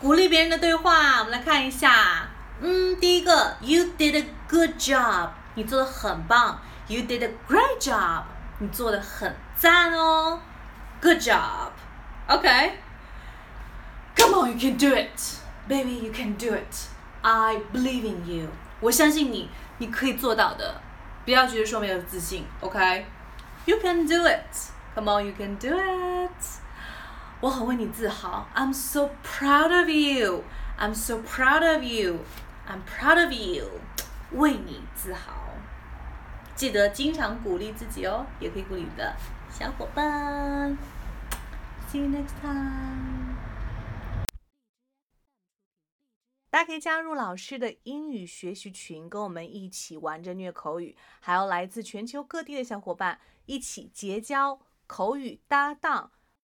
鼓励别人的对话，我们来看一下。嗯，第一个，You did a good job，你做的很棒。You did a great job，你做的很赞哦。Good job。OK。Come on, you can do it, baby. You can do it. I believe in you. 我相信你，你可以做到的。不要觉得说没有自信，OK? You can do it. Come on, you can do it. 我很为你自豪。I'm so proud of you. I'm so proud of you. I'm proud of you. 为你自豪。记得经常鼓励自己哦，也可以鼓励你的小伙伴。See you next time. 大家可以加入老师的英语学习群，跟我们一起玩着虐口语，还有来自全球各地的小伙伴一起结交口语搭档。